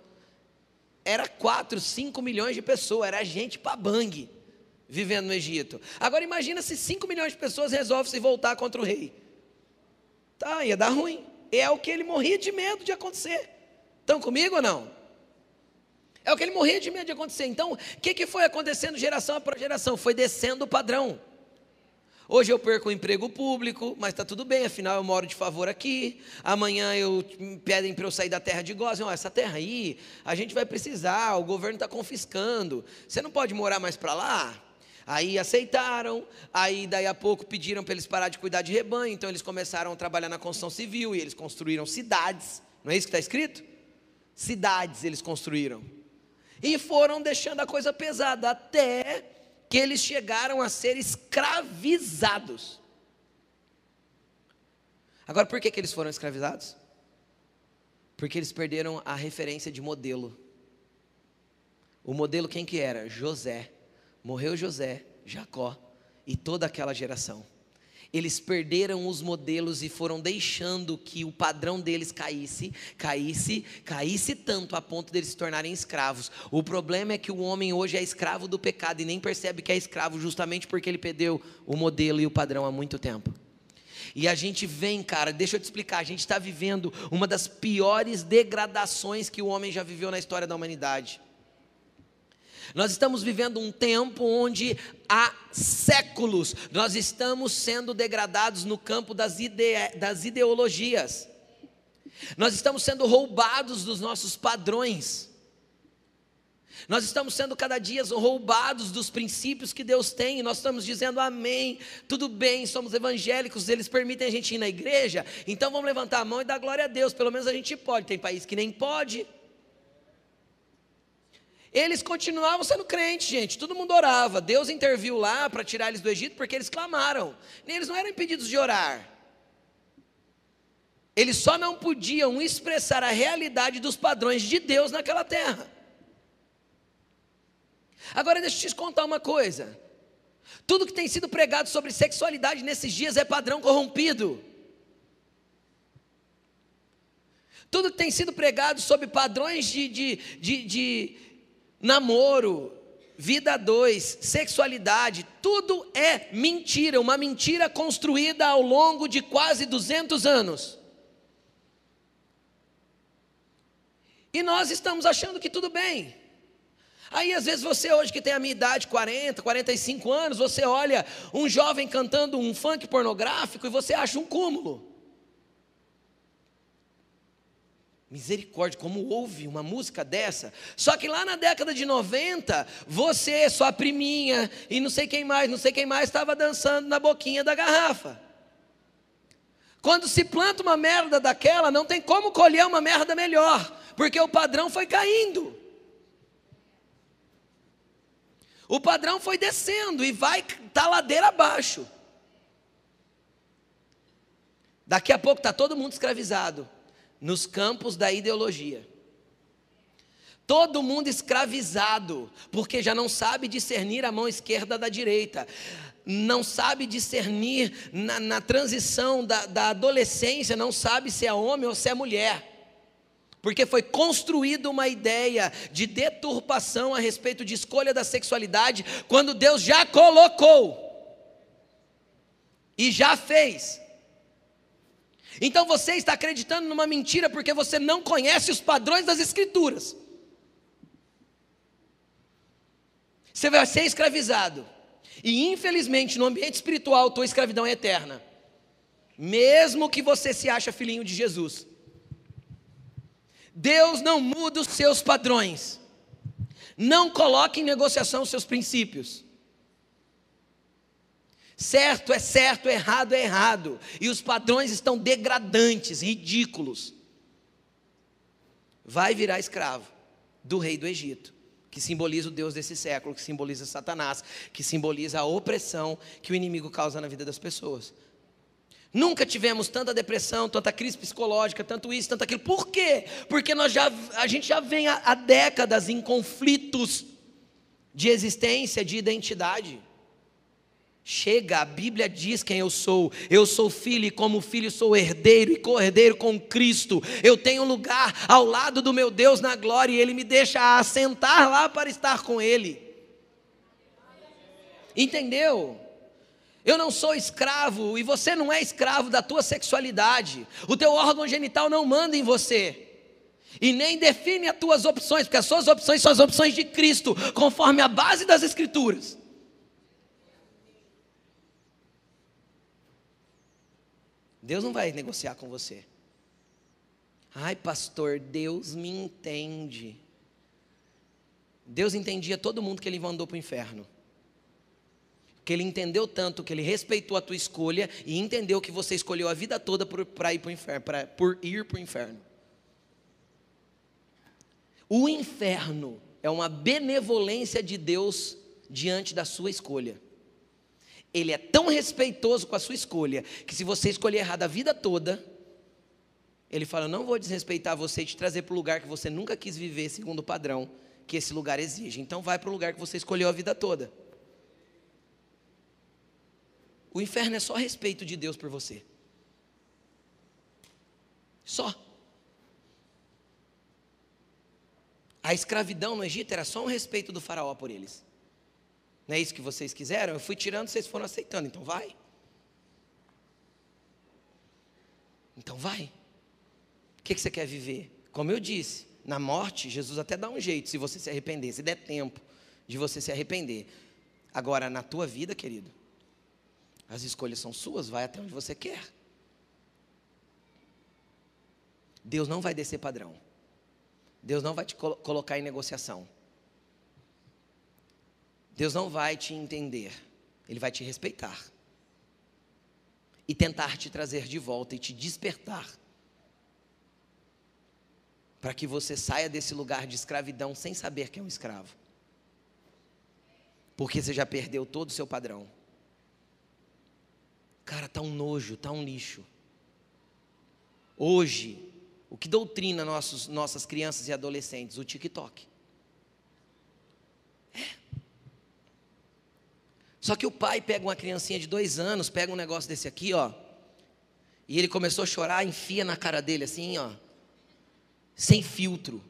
Era 4, 5 milhões de pessoas, era gente para bang vivendo no Egito. Agora imagina se 5 milhões de pessoas resolvem se voltar contra o rei. Tá, ia dar ruim. É o que ele morria de medo de acontecer. Estão comigo ou não? É o que ele morria de medo de acontecer. Então, o que, que foi acontecendo geração após geração? Foi descendo o padrão. Hoje eu perco o emprego público, mas está tudo bem, afinal eu moro de favor aqui. Amanhã eu pedem para eu sair da terra de Gozem. Oh, essa terra aí, a gente vai precisar, o governo está confiscando. Você não pode morar mais para lá? Aí aceitaram, aí daí a pouco pediram para eles parar de cuidar de rebanho, então eles começaram a trabalhar na construção civil e eles construíram cidades. Não é isso que está escrito? Cidades eles construíram. E foram deixando a coisa pesada até que eles chegaram a ser escravizados. Agora, por que, que eles foram escravizados? Porque eles perderam a referência de modelo. O modelo quem que era? José. Morreu José, Jacó e toda aquela geração. Eles perderam os modelos e foram deixando que o padrão deles caísse, caísse, caísse tanto a ponto deles se tornarem escravos. O problema é que o homem hoje é escravo do pecado e nem percebe que é escravo justamente porque ele perdeu o modelo e o padrão há muito tempo. E a gente vem, cara, deixa eu te explicar, a gente está vivendo uma das piores degradações que o homem já viveu na história da humanidade. Nós estamos vivendo um tempo onde há séculos nós estamos sendo degradados no campo das, ide das ideologias. Nós estamos sendo roubados dos nossos padrões. Nós estamos sendo cada dia roubados dos princípios que Deus tem, nós estamos dizendo amém, tudo bem, somos evangélicos, eles permitem a gente ir na igreja, então vamos levantar a mão e dar glória a Deus, pelo menos a gente pode, tem país que nem pode. Eles continuavam sendo crentes, gente. Todo mundo orava. Deus interviu lá para tirar eles do Egito porque eles clamaram. Eles não eram impedidos de orar. Eles só não podiam expressar a realidade dos padrões de Deus naquela terra. Agora deixa eu te contar uma coisa. Tudo que tem sido pregado sobre sexualidade nesses dias é padrão corrompido. Tudo que tem sido pregado sobre padrões de, de, de, de namoro, vida dois, sexualidade, tudo é mentira, uma mentira construída ao longo de quase 200 anos. E nós estamos achando que tudo bem. Aí às vezes você hoje que tem a minha idade, 40, 45 anos, você olha um jovem cantando um funk pornográfico e você acha um cúmulo. Misericórdia, como ouve uma música dessa? Só que lá na década de 90, você, sua priminha e não sei quem mais, não sei quem mais estava dançando na boquinha da garrafa. Quando se planta uma merda daquela, não tem como colher uma merda melhor, porque o padrão foi caindo. O padrão foi descendo e vai tá ladeira abaixo. Daqui a pouco está todo mundo escravizado nos campos da ideologia. Todo mundo escravizado, porque já não sabe discernir a mão esquerda da direita, não sabe discernir na, na transição da, da adolescência, não sabe se é homem ou se é mulher porque foi construída uma ideia de deturpação a respeito de escolha da sexualidade, quando Deus já colocou e já fez. Então você está acreditando numa mentira porque você não conhece os padrões das Escrituras. Você vai ser escravizado. E infelizmente no ambiente espiritual, tua escravidão é eterna. Mesmo que você se acha filhinho de Jesus. Deus não muda os seus padrões. Não coloque em negociação os seus princípios. Certo é certo, errado é errado. E os padrões estão degradantes, ridículos. Vai virar escravo do rei do Egito, que simboliza o Deus desse século, que simboliza Satanás, que simboliza a opressão que o inimigo causa na vida das pessoas. Nunca tivemos tanta depressão, tanta crise psicológica, tanto isso, tanto aquilo. Por quê? Porque nós já, a gente já vem há, há décadas em conflitos de existência, de identidade. Chega, a Bíblia diz quem eu sou. Eu sou filho e como filho sou herdeiro e co-herdeiro com Cristo. Eu tenho lugar ao lado do meu Deus na glória e ele me deixa assentar lá para estar com ele. Entendeu? Eu não sou escravo e você não é escravo da tua sexualidade. O teu órgão genital não manda em você. E nem define as tuas opções, porque as suas opções são as opções de Cristo, conforme a base das Escrituras. Deus não vai negociar com você. Ai, pastor, Deus me entende. Deus entendia todo mundo que ele mandou para o inferno. Que ele entendeu tanto que ele respeitou a tua escolha e entendeu que você escolheu a vida toda para ir para o inferno, pra, por ir para o inferno. O inferno é uma benevolência de Deus diante da sua escolha. Ele é tão respeitoso com a sua escolha que se você escolher errado a vida toda, ele fala: Não vou desrespeitar você e te trazer para o lugar que você nunca quis viver segundo o padrão que esse lugar exige. Então vai para o lugar que você escolheu a vida toda. O inferno é só respeito de Deus por você. Só. A escravidão no Egito era só um respeito do faraó por eles. Não é isso que vocês quiseram? Eu fui tirando, vocês foram aceitando, então vai. Então vai. O que, você quer viver? Como eu disse, na morte, Jesus até dá um jeito, se você se arrepender, se der tempo de você se arrepender. Agora, na tua vida, querido, as escolhas são suas, vai até onde você quer. Deus não vai descer padrão. Deus não vai te colo colocar em negociação. Deus não vai te entender. Ele vai te respeitar. E tentar te trazer de volta e te despertar. Para que você saia desse lugar de escravidão sem saber que é um escravo. Porque você já perdeu todo o seu padrão. Cara, tá um nojo, tá um lixo. Hoje, o que doutrina nossos, nossas crianças e adolescentes? O TikTok. Só que o pai pega uma criancinha de dois anos, pega um negócio desse aqui, ó, e ele começou a chorar, enfia na cara dele assim, ó, sem filtro.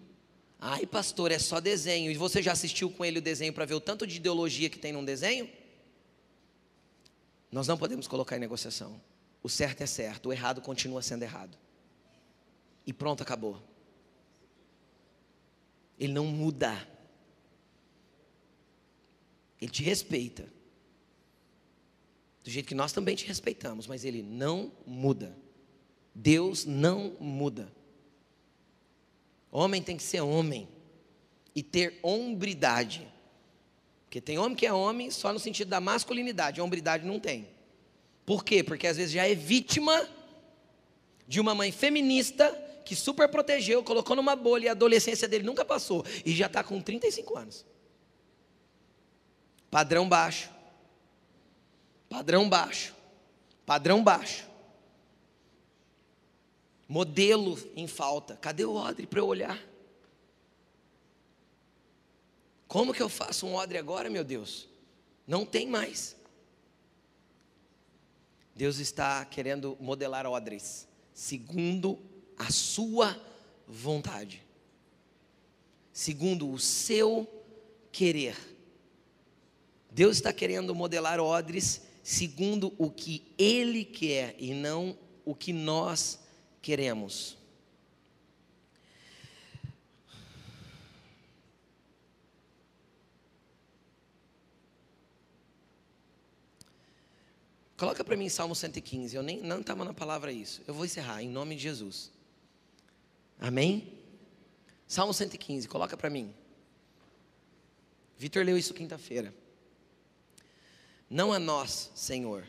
Ai, pastor, é só desenho. E você já assistiu com ele o desenho para ver o tanto de ideologia que tem num desenho? Nós não podemos colocar em negociação. O certo é certo, o errado continua sendo errado e pronto, acabou. Ele não muda. Ele te respeita. Do jeito que nós também te respeitamos, mas ele não muda. Deus não muda. Homem tem que ser homem e ter hombridade. Porque tem homem que é homem só no sentido da masculinidade, hombridade não tem. Por quê? Porque às vezes já é vítima de uma mãe feminista que super protegeu, colocou numa bolha e a adolescência dele nunca passou. E já está com 35 anos. Padrão baixo. Padrão baixo. Padrão baixo. Modelo em falta. Cadê o odre para eu olhar? Como que eu faço um odre agora, meu Deus? Não tem mais. Deus está querendo modelar odres, segundo a sua vontade, segundo o seu querer. Deus está querendo modelar odres segundo o que Ele quer e não o que nós queremos. Coloca para mim Salmo 115. Eu nem não estava na palavra isso. Eu vou encerrar em nome de Jesus. Amém? Salmo 115, coloca para mim. Vitor leu isso quinta-feira. Não a nós, Senhor,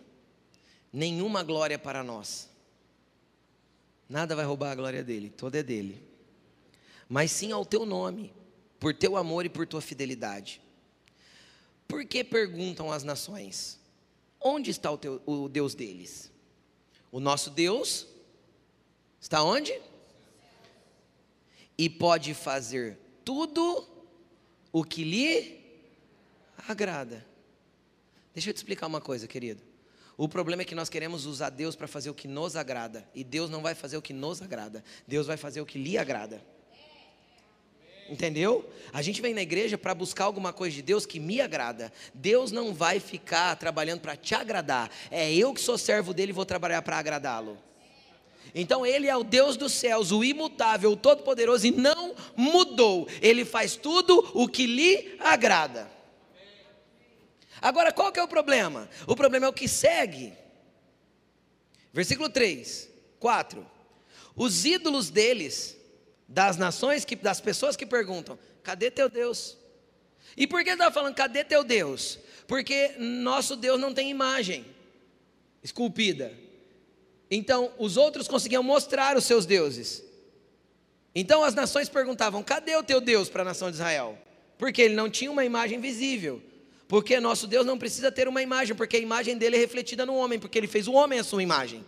nenhuma glória para nós. Nada vai roubar a glória dele, toda é dele. Mas sim ao teu nome, por teu amor e por tua fidelidade. Por que perguntam as nações? Onde está o, teu, o Deus deles? O nosso Deus está onde? e pode fazer tudo o que lhe agrada. Deixa eu te explicar uma coisa, querido. O problema é que nós queremos usar Deus para fazer o que nos agrada, e Deus não vai fazer o que nos agrada, Deus vai fazer o que lhe agrada. Entendeu? A gente vem na igreja para buscar alguma coisa de Deus que me agrada. Deus não vai ficar trabalhando para te agradar. É eu que sou servo dele e vou trabalhar para agradá-lo. Então ele é o Deus dos céus, o imutável, o todo-poderoso e não mudou. Ele faz tudo o que lhe agrada. Agora qual que é o problema? O problema é o que segue. Versículo 3, 4. Os ídolos deles, das nações, que, das pessoas que perguntam: cadê teu Deus? E por que ele está falando, cadê teu Deus? Porque nosso Deus não tem imagem esculpida. Então, os outros conseguiam mostrar os seus deuses. Então, as nações perguntavam: cadê o teu Deus para a nação de Israel? Porque ele não tinha uma imagem visível. Porque nosso Deus não precisa ter uma imagem, porque a imagem dele é refletida no homem, porque ele fez o homem a sua imagem.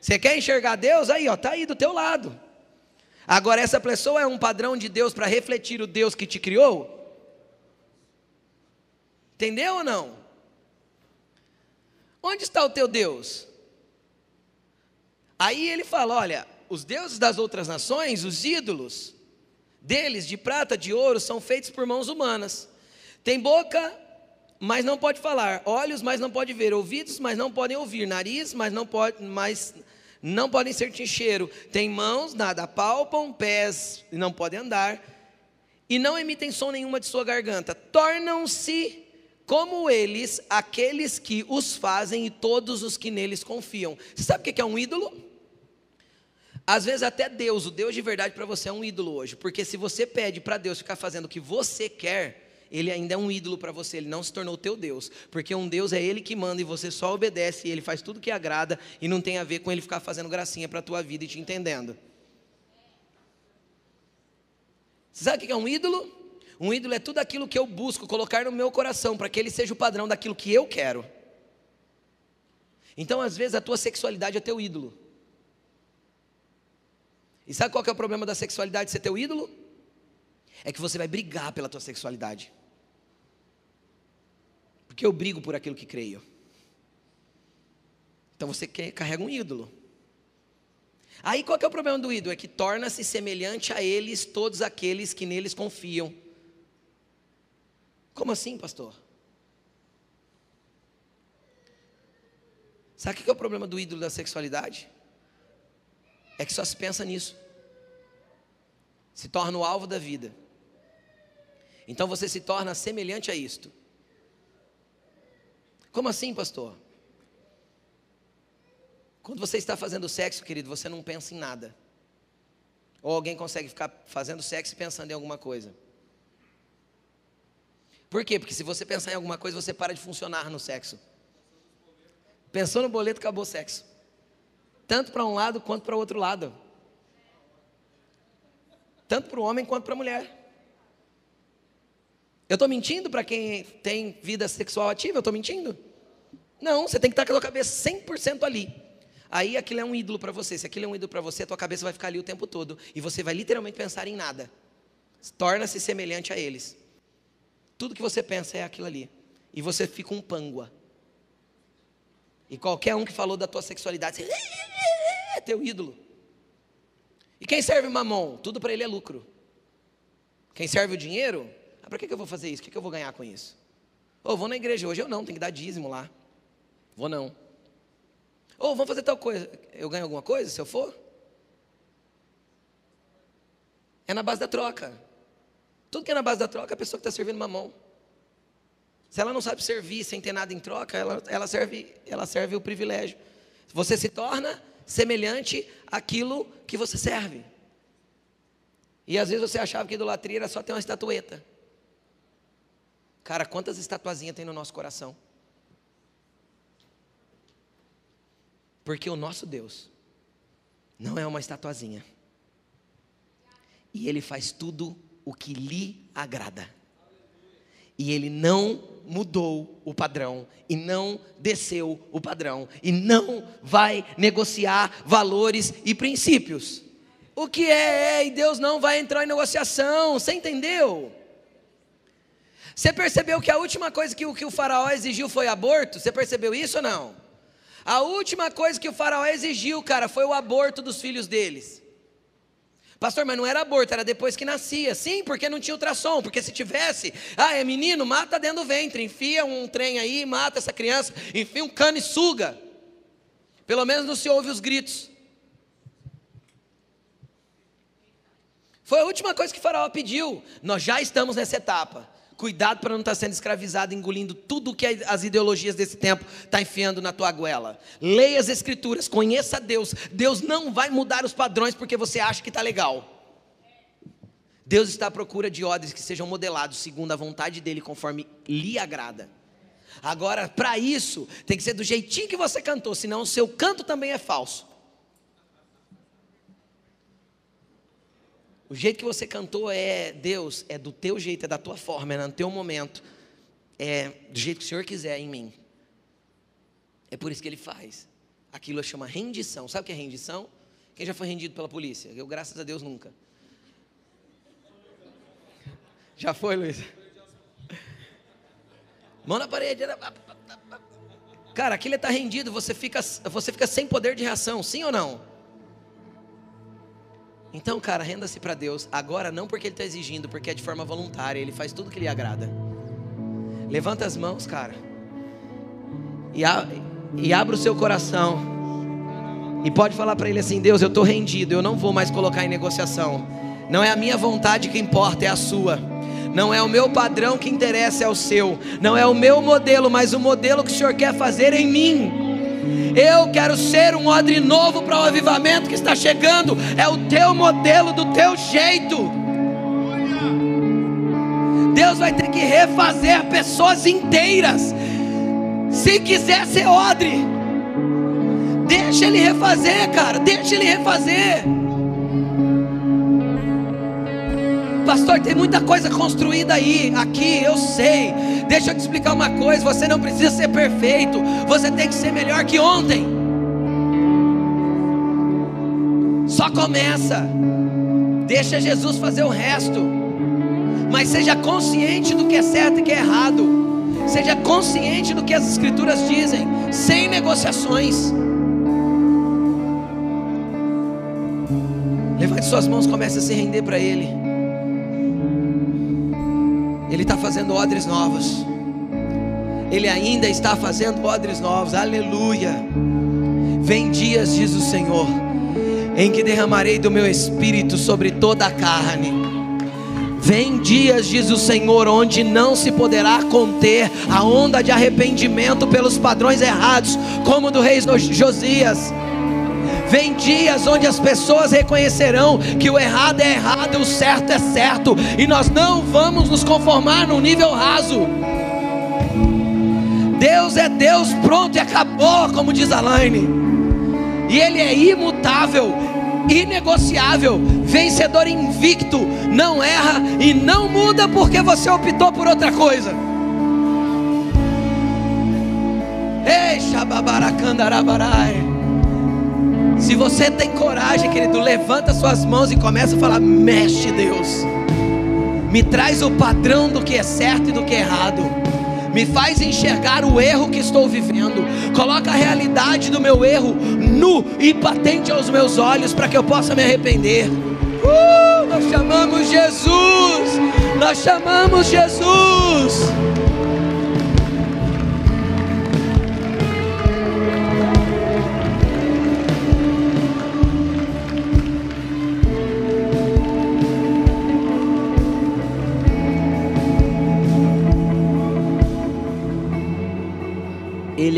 Você quer enxergar Deus? Aí, ó, tá aí do teu lado. Agora, essa pessoa é um padrão de Deus para refletir o Deus que te criou? Entendeu ou não? Onde está o teu Deus? Aí ele fala: olha, os deuses das outras nações, os ídolos deles, de prata, de ouro, são feitos por mãos humanas. Tem boca, mas não pode falar, olhos, mas não pode ver, ouvidos, mas não podem ouvir, nariz, mas não pode, mas não podem sentir cheiro. Tem mãos, nada palpam, pés, não podem andar, e não emitem som nenhuma de sua garganta. Tornam-se como eles, aqueles que os fazem e todos os que neles confiam. Você sabe o que é um ídolo? Às vezes até Deus, o Deus de verdade para você é um ídolo hoje, porque se você pede para Deus ficar fazendo o que você quer, ele ainda é um ídolo para você, ele não se tornou teu Deus, porque um Deus é ele que manda e você só obedece, e ele faz tudo que agrada e não tem a ver com ele ficar fazendo gracinha para a tua vida e te entendendo. Você sabe o que é um ídolo? Um ídolo é tudo aquilo que eu busco colocar no meu coração para que ele seja o padrão daquilo que eu quero. Então, às vezes, a tua sexualidade é teu ídolo. E sabe qual é o problema da sexualidade ser teu ídolo? É que você vai brigar pela tua sexualidade. Porque eu brigo por aquilo que creio. Então você carrega um ídolo. Aí qual é o problema do ídolo? É que torna-se semelhante a eles todos aqueles que neles confiam. Como assim, pastor? Sabe o que é o problema do ídolo da sexualidade? é que só se pensa nisso. Se torna o alvo da vida. Então você se torna semelhante a isto. Como assim, pastor? Quando você está fazendo sexo, querido, você não pensa em nada. Ou alguém consegue ficar fazendo sexo e pensando em alguma coisa. Por quê? Porque se você pensar em alguma coisa, você para de funcionar no sexo. Pensou no boleto, acabou o sexo tanto para um lado quanto para o outro lado. Tanto para o homem quanto para a mulher. Eu estou mentindo para quem tem vida sexual ativa? Eu estou mentindo? Não, você tem que estar com a sua cabeça 100% ali. Aí aquilo é um ídolo para você. Se aquilo é um ídolo para você, a tua cabeça vai ficar ali o tempo todo. E você vai literalmente pensar em nada. Torna-se semelhante a eles. Tudo que você pensa é aquilo ali. E você fica um pangua. E qualquer um que falou da tua sexualidade, você é teu ídolo. E quem serve mamon? Tudo para ele é lucro. Quem serve o dinheiro? Ah, para que, que eu vou fazer isso? O que, que eu vou ganhar com isso? Ou oh, vou na igreja hoje, eu não, tem que dar dízimo lá. Vou não. Ou oh, vamos fazer tal coisa. Eu ganho alguma coisa se eu for? É na base da troca. Tudo que é na base da troca, a pessoa que está servindo mamão. Se ela não sabe servir sem ter nada em troca, ela, ela, serve, ela serve o privilégio. Você se torna semelhante àquilo que você serve. E às vezes você achava que idolatria era só ter uma estatueta. Cara, quantas estatuazinhas tem no nosso coração? Porque o nosso Deus não é uma estatuazinha. E Ele faz tudo o que lhe agrada. E Ele não mudou o padrão e não desceu o padrão e não vai negociar valores e princípios. O que é, é e Deus não vai entrar em negociação, você entendeu? Você percebeu que a última coisa que o, que o faraó exigiu foi aborto? Você percebeu isso ou não? A última coisa que o faraó exigiu, cara, foi o aborto dos filhos deles. Pastor, mas não era aborto, era depois que nascia. Sim, porque não tinha ultrassom. Porque se tivesse, ah, é menino, mata dentro do ventre. Enfia um trem aí, mata essa criança. Enfia um cano e suga. Pelo menos não se ouve os gritos. Foi a última coisa que o faraó pediu. Nós já estamos nessa etapa. Cuidado para não estar tá sendo escravizado, engolindo tudo que as ideologias desse tempo estão tá enfiando na tua goela. Leia as escrituras, conheça Deus. Deus não vai mudar os padrões porque você acha que está legal. Deus está à procura de odres que sejam modelados segundo a vontade dEle, conforme lhe agrada. Agora, para isso, tem que ser do jeitinho que você cantou, senão o seu canto também é falso. O jeito que você cantou é Deus, é do teu jeito, é da tua forma, é no teu momento, é do jeito que o Senhor quiser em mim. É por isso que ele faz. Aquilo chama rendição. Sabe o que é rendição? Quem já foi rendido pela polícia? Eu, graças a Deus, nunca. Já foi, Luiz? Mão na parede. Cara, aquilo está rendido, você fica, você fica sem poder de reação, sim ou não? Então, cara, renda-se para Deus. Agora, não porque Ele está exigindo, porque é de forma voluntária. Ele faz tudo que lhe agrada. Levanta as mãos, cara. E, a, e abra o seu coração. E pode falar para Ele assim: Deus, eu estou rendido. Eu não vou mais colocar em negociação. Não é a minha vontade que importa, é a sua. Não é o meu padrão que interessa, é o seu. Não é o meu modelo, mas o modelo que o Senhor quer fazer em mim. Eu quero ser um odre novo para o avivamento que está chegando. É o teu modelo, do teu jeito. Deus vai ter que refazer pessoas inteiras. Se quiser ser odre, deixa ele refazer, cara. Deixa ele refazer. Pastor, tem muita coisa construída aí, aqui, eu sei. Deixa eu te explicar uma coisa: você não precisa ser perfeito, você tem que ser melhor que ontem. Só começa, deixa Jesus fazer o resto, mas seja consciente do que é certo e que é errado, seja consciente do que as Escrituras dizem, sem negociações. Levante suas mãos, comece a se render para Ele. Ele está fazendo odres novos. Ele ainda está fazendo odres novos. Aleluia. Vem dias, diz o Senhor, em que derramarei do meu espírito sobre toda a carne. Vem dias, diz o Senhor, onde não se poderá conter a onda de arrependimento pelos padrões errados, como do rei Josias. Vem dias onde as pessoas reconhecerão que o errado é errado e o certo é certo, e nós não vamos nos conformar no nível raso. Deus é Deus, pronto e acabou, como diz Alaine. E Ele é imutável, inegociável, vencedor invicto, não erra e não muda porque você optou por outra coisa. Ei, Shababaracandarabaraia. Se você tem coragem, querido, levanta suas mãos e começa a falar: Mexe, Deus. Me traz o padrão do que é certo e do que é errado. Me faz enxergar o erro que estou vivendo. Coloca a realidade do meu erro nu e patente aos meus olhos para que eu possa me arrepender. Uh, nós chamamos Jesus. Nós chamamos Jesus.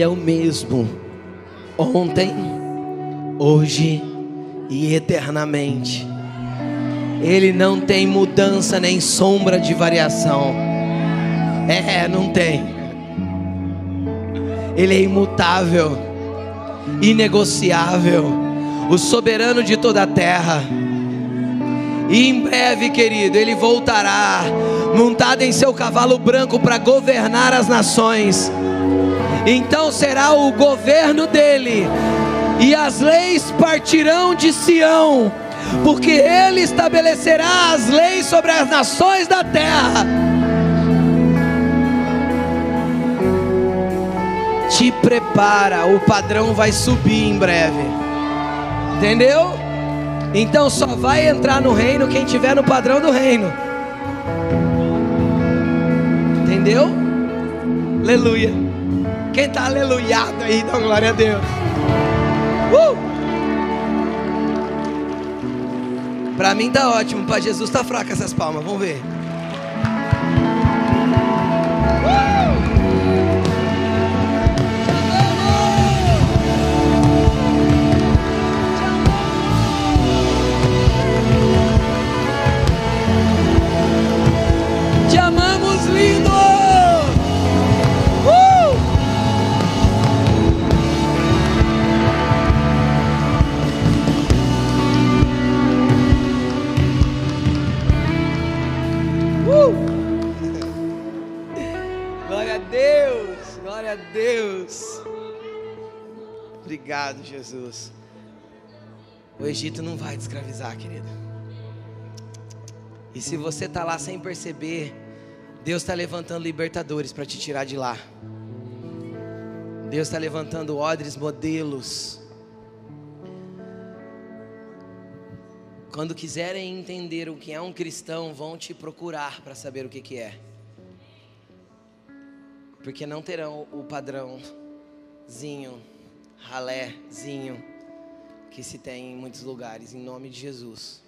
Ele é o mesmo, ontem, hoje e eternamente. Ele não tem mudança nem sombra de variação. É, não tem. Ele é imutável, inegociável, o soberano de toda a terra. E em breve, querido, ele voltará montado em seu cavalo branco para governar as nações então será o governo dele, e as leis partirão de Sião, porque ele estabelecerá as leis sobre as nações da terra. Te prepara, o padrão vai subir em breve, entendeu? Então só vai entrar no reino quem tiver no padrão do reino. Entendeu? Aleluia. Quem está aleluiado aí, dá glória a Deus. Uh! Para mim tá ótimo, para Jesus tá fraca essas palmas, vamos ver. Obrigado, Jesus. O Egito não vai te escravizar, querido. E se você está lá sem perceber, Deus está levantando libertadores para te tirar de lá. Deus está levantando odres modelos. Quando quiserem entender o que é um cristão, vão te procurar para saber o que, que é. Porque não terão o padrãozinho, ralézinho, que se tem em muitos lugares, em nome de Jesus.